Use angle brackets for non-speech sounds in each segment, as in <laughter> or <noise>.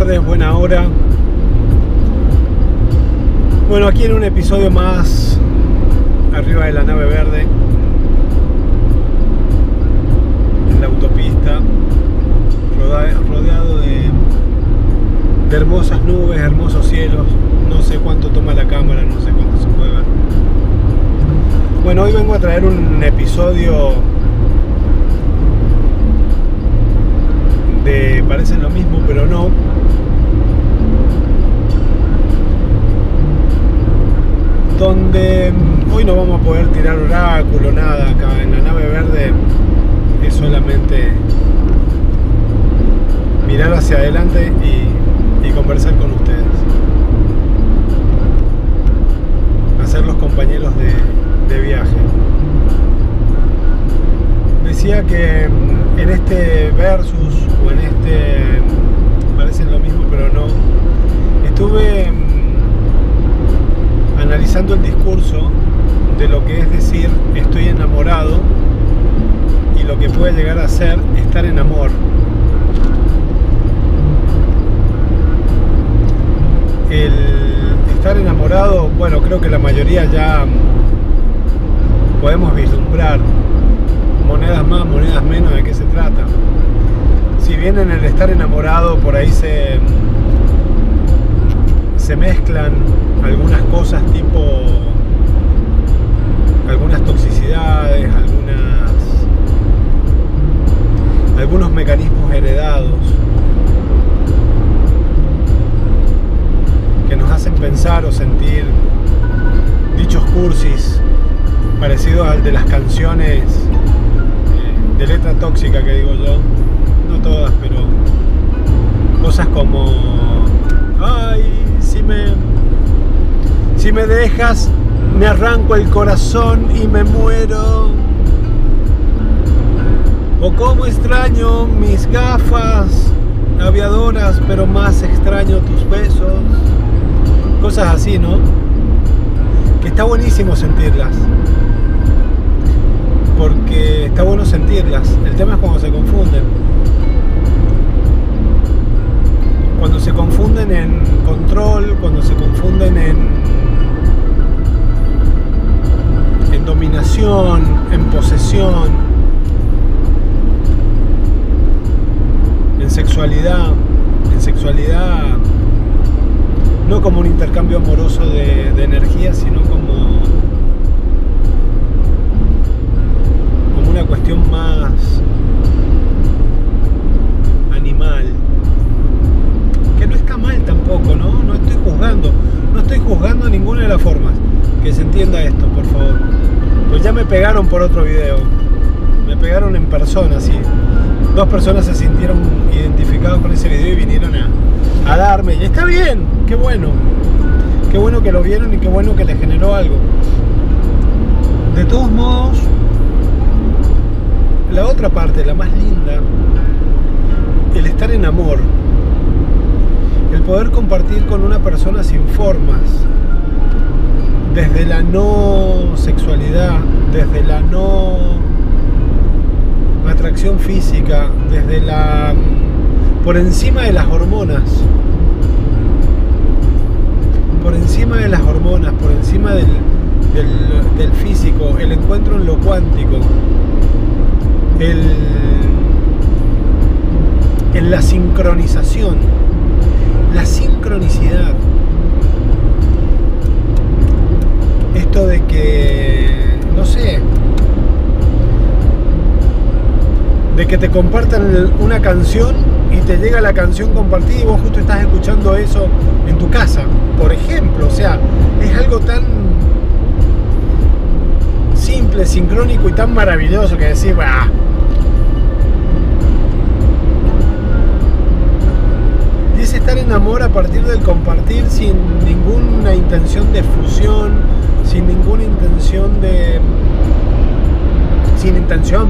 tardes, buena hora. Bueno, aquí en un episodio más arriba de la nave verde, en la autopista, rodeado de, hermosas nubes, hermosos cielos. No sé cuánto toma la cámara, no sé cuánto se puede ver. Bueno, hoy vengo a traer un episodio de parecen lo mismo, pero no. Donde mm, hoy no vamos a poder tirar oráculo, nada, acá en la nave verde es solamente mirar hacia adelante y, conversar con ustedes. Hacer los compañeros de, de viaje. Decía que mm, en este versus o en este parecen lo mismo pero no estuve mm, analizando el discurso de lo que es decir estoy enamorado y lo que puede llegar a ser estar en amor el estar enamorado bueno creo que la mayoría ya podemos vislumbrar monedas más, monedas menos, de qué se trata. Si bien en el estar enamorado por ahí se, se mezclan algunas cosas tipo algunas toxicidades, algunas algunos mecanismos heredados que nos hacen pensar o sentir dichos cursis parecidos al de las canciones de letra tóxica que digo yo, no todas, pero cosas como, ay, si me, si me dejas, me arranco el corazón y me muero. O como extraño mis gafas aviadoras, pero más extraño tus besos. Cosas así, ¿no? Que está buenísimo sentirlas porque está bueno sentirlas. El tema es cuando se confunden. Cuando se confunden en control, cuando se confunden en, dominación, en posesión, en sexualidad, en sexualidad no como un intercambio amoroso de, ninguna de las formas. Que se entienda esto, por favor. Pues ya me pegaron por otro video, me pegaron en persona, sí. Dos personas se sintieron identificados con ese video y vinieron a, a darme. Y está bien, qué bueno. Qué bueno que lo vieron y qué bueno que les generó algo. De todos modos, la otra parte, la más linda, el estar en amor, el poder compartir con una persona sin formas, desde la no sexualidad, desde la no atracción física, desde la por encima de las hormonas, por encima de las hormonas, por encima del, del, del físico, el encuentro en lo cuántico, el, en la sincronización, la sincronicidad. De que, no sé, de que te compartan una canción y te llega la canción compartida y vos justo estás escuchando eso en tu casa, por ejemplo. O sea, es algo tan simple, sincrónico y tan maravilloso que decir, bah, estar en amor a partir del compartir sin ninguna intención de fusión, sin ninguna intención de... sin intención.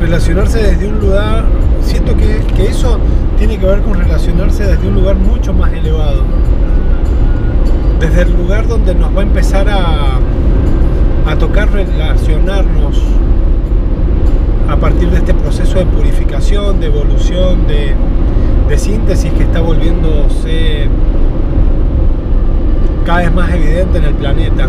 Relacionarse desde un lugar, siento que, que eso tiene que ver con relacionarse desde un lugar mucho más elevado. Desde el lugar donde nos va a empezar a, a tocar relacionarnos a partir de este proceso de purificación de evolución, de, de síntesis que está volviéndose cada vez más evidente en el planeta.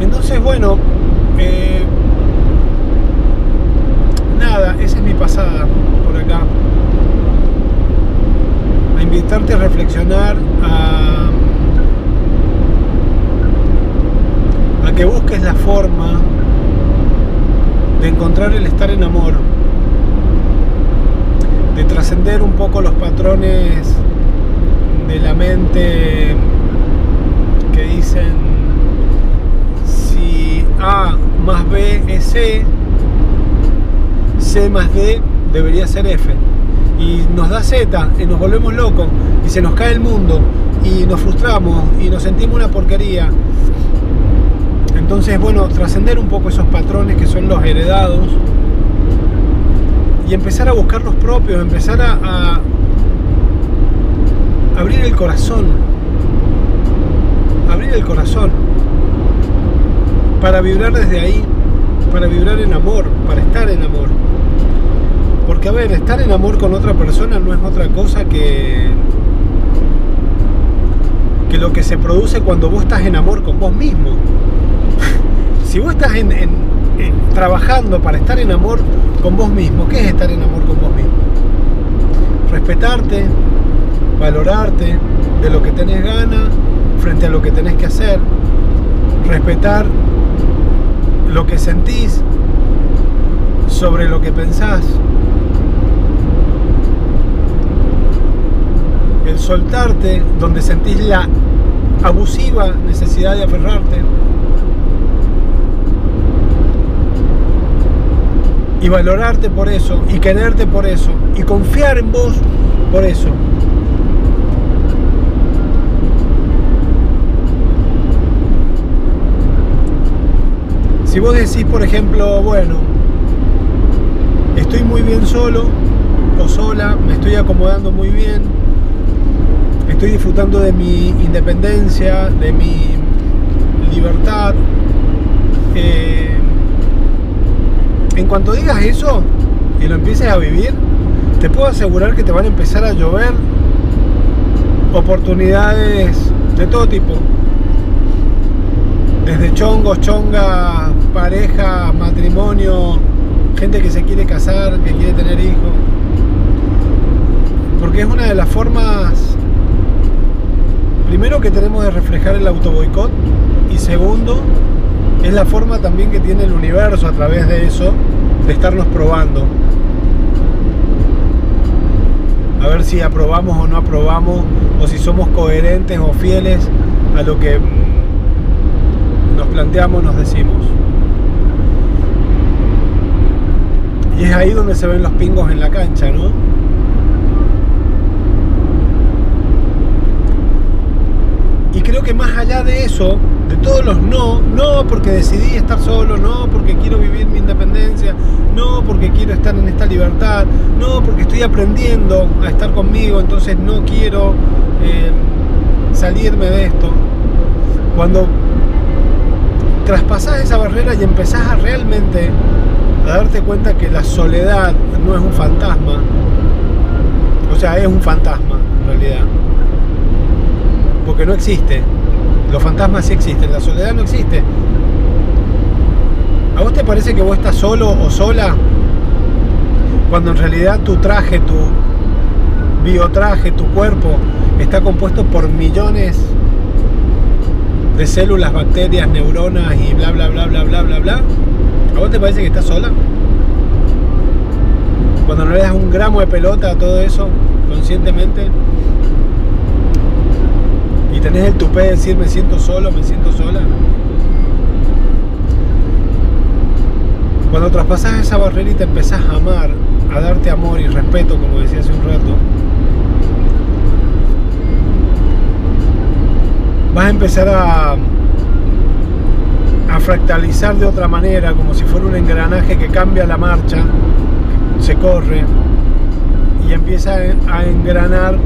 Entonces, bueno, eh, nada, esa es mi pasada por acá. A invitarte a reflexionar, a, a que busques la forma de encontrar el estar en amor, de trascender un poco los patrones de la mente que dicen si A más B es C, C más D debería ser F. Y nos da Z y nos volvemos locos y se nos cae el mundo y nos frustramos y nos sentimos una porquería entonces, bueno, trascender un poco esos patrones que son los heredados y empezar a buscar los propios, empezar a, abrir el corazón, abrir el corazón. Para vibrar desde ahí, para vibrar en amor, para estar en amor. Porque a ver, estar en amor con otra persona no es otra cosa que que lo que se produce cuando vos estás en amor con vos mismo. <laughs> Si vos estás en, trabajando para estar en amor con vos mismo, ¿qué es estar en amor con vos mismo? Respetarte, valorarte de lo que tenés gana frente a lo que tenés que hacer, respetar lo que sentís sobre lo que pensás, el soltarte donde sentís la abusiva necesidad de aferrarte, y valorarte por eso y quererte por eso y confiar en vos por eso. Si vos decís, por ejemplo, bueno, estoy muy bien solo o sola, me estoy acomodando muy bien, estoy disfrutando de mi independencia, de mi libertad, eh, cuanto digas eso y lo empieces a vivir, te puedo asegurar que te van a empezar a llover oportunidades de todo tipo. Desde chongos, chongas, pareja, matrimonio, gente que se quiere casar, que quiere tener hijos. Porque es una de las formas, primero que tenemos de reflejar el autoboicot y segundo, es la forma también que tiene el universo a través de eso, de estarnos probando. A ver si aprobamos o no aprobamos, o si somos coherentes o fieles a lo que mm, nos planteamos, nos decimos. Y es ahí donde se ven los pingos en la cancha, ¿no? Y creo que más allá de eso, de todos los no, no porque decidí estar solo, no porque quiero vivir mi independencia, no porque quiero estar en esta libertad, no porque estoy aprendiendo a estar conmigo, entonces no quiero eh, salirme de esto. Cuando traspasás esa barrera y empezás a realmente a darte cuenta que la soledad no es un fantasma, o sea, es un fantasma en realidad porque no existe. Los fantasmas sí existen, la soledad no existe. ¿A vos te parece que vos estás solo o sola? Cuando en realidad tu traje, tu biotraje, tu cuerpo está compuesto por millones de células, bacterias, neuronas y bla bla bla bla bla bla bla. ¿A vos te parece que estás sola? Cuando no le das un gramo de pelota a todo eso conscientemente, tenés el tupé de decir me siento solo, me siento sola. Cuando traspasas esa barrera y te empezás a amar, a darte amor y respeto, como decía hace un rato, vas a empezar a, a fractalizar de otra manera, como si fuera un engranaje que cambia la marcha, se corre y empieza a engranar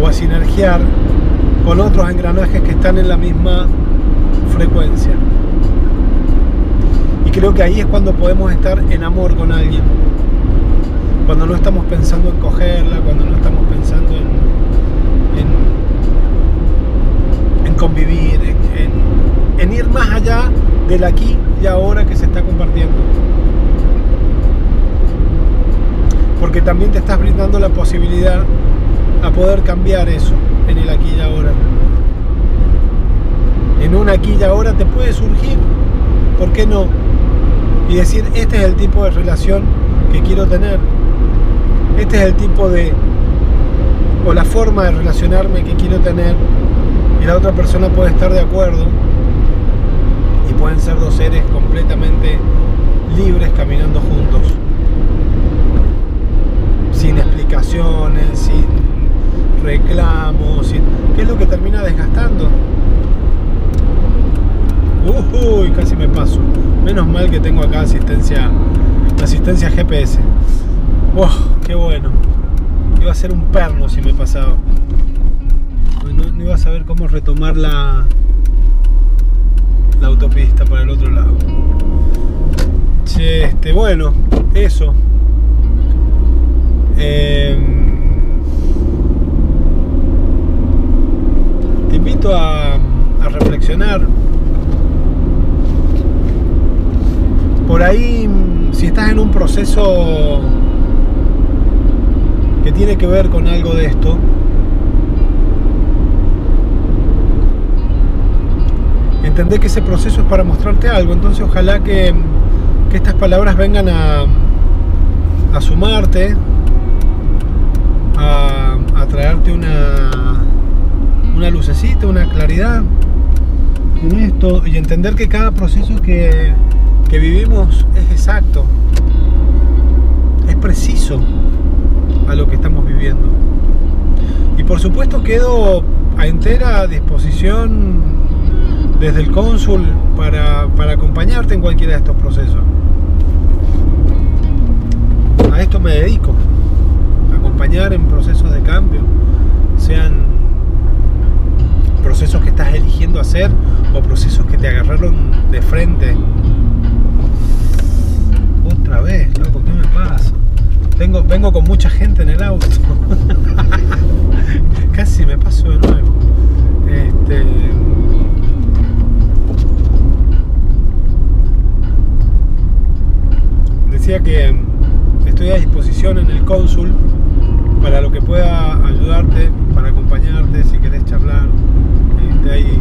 o a sinergiar con otros engranajes que están en la misma frecuencia. creo que ahí es cuando podemos estar en amor con alguien. Cuando no estamos pensando en cogerla, cuando no estamos pensando en, en, convivir, en, en ir más allá del aquí y ahora que se está compartiendo. Porque también te estás brindando la posibilidad a poder cambiar eso en el aquí y ahora. En un aquí y ahora te puede surgir, ¿por qué no? Y decir, este es el tipo de relación que quiero tener. Este es el tipo de, o la forma de relacionarme que quiero tener. Y la otra persona puede estar de acuerdo. Y pueden ser dos seres completamente libres caminando juntos. Sin explicaciones, sin reclamos. ¿qué es lo que termina desgastando? Uy, casi me paso. Menos mal que tengo acá asistencia asistencia GPS. Wow, qué bueno. Iba a ser un perno si me pasaba. No, no iba a saber cómo retomar la, la autopista para el otro lado. Che, este, bueno, eso. Eh, te a, reflexionar por ahí, si estás en un proceso que tiene que ver con algo de esto, entender que ese proceso es para mostrarte algo. Entonces ojalá que, estas palabras vengan a, a sumarte, a traerte una, una lucecita, una claridad en esto y entender que cada proceso que, que vivimos es exacto, es preciso a lo que estamos viviendo. Y por supuesto quedo a entera disposición desde el cónsul para, para acompañarte en cualquiera de estos procesos. A esto me dedico, acompañar en procesos de cambio, sean procesos que estás eligiendo o procesos que te agarraron de frente otra vez, loco, ¿qué me pasa? Tengo, vengo con mucha gente en el auto. <laughs> Casi me paso de nuevo. Este, decía que estoy a disposición en el cónsul para lo que pueda ayudarte, para acompañarte, si querés charlar. Este, hay,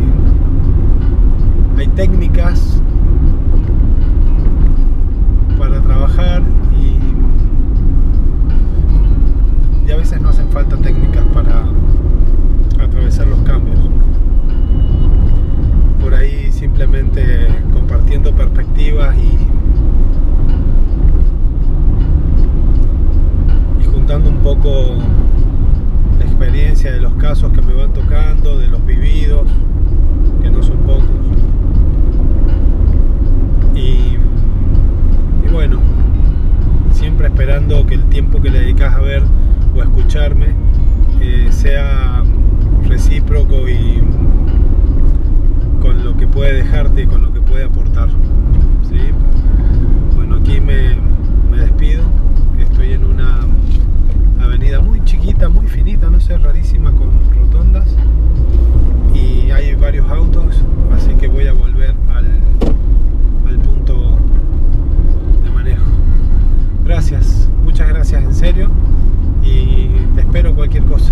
hay técnicas sea recíproco y con lo que puede dejarte y con lo que puede aportar. ¿sí? Bueno, aquí me, me despido. Estoy en una avenida muy chiquita, muy finita, no sé, rarísima, con rotondas. Y hay varios autos, así que voy a volver al, al punto de manejo. Gracias, muchas gracias en serio y te espero cualquier cosa.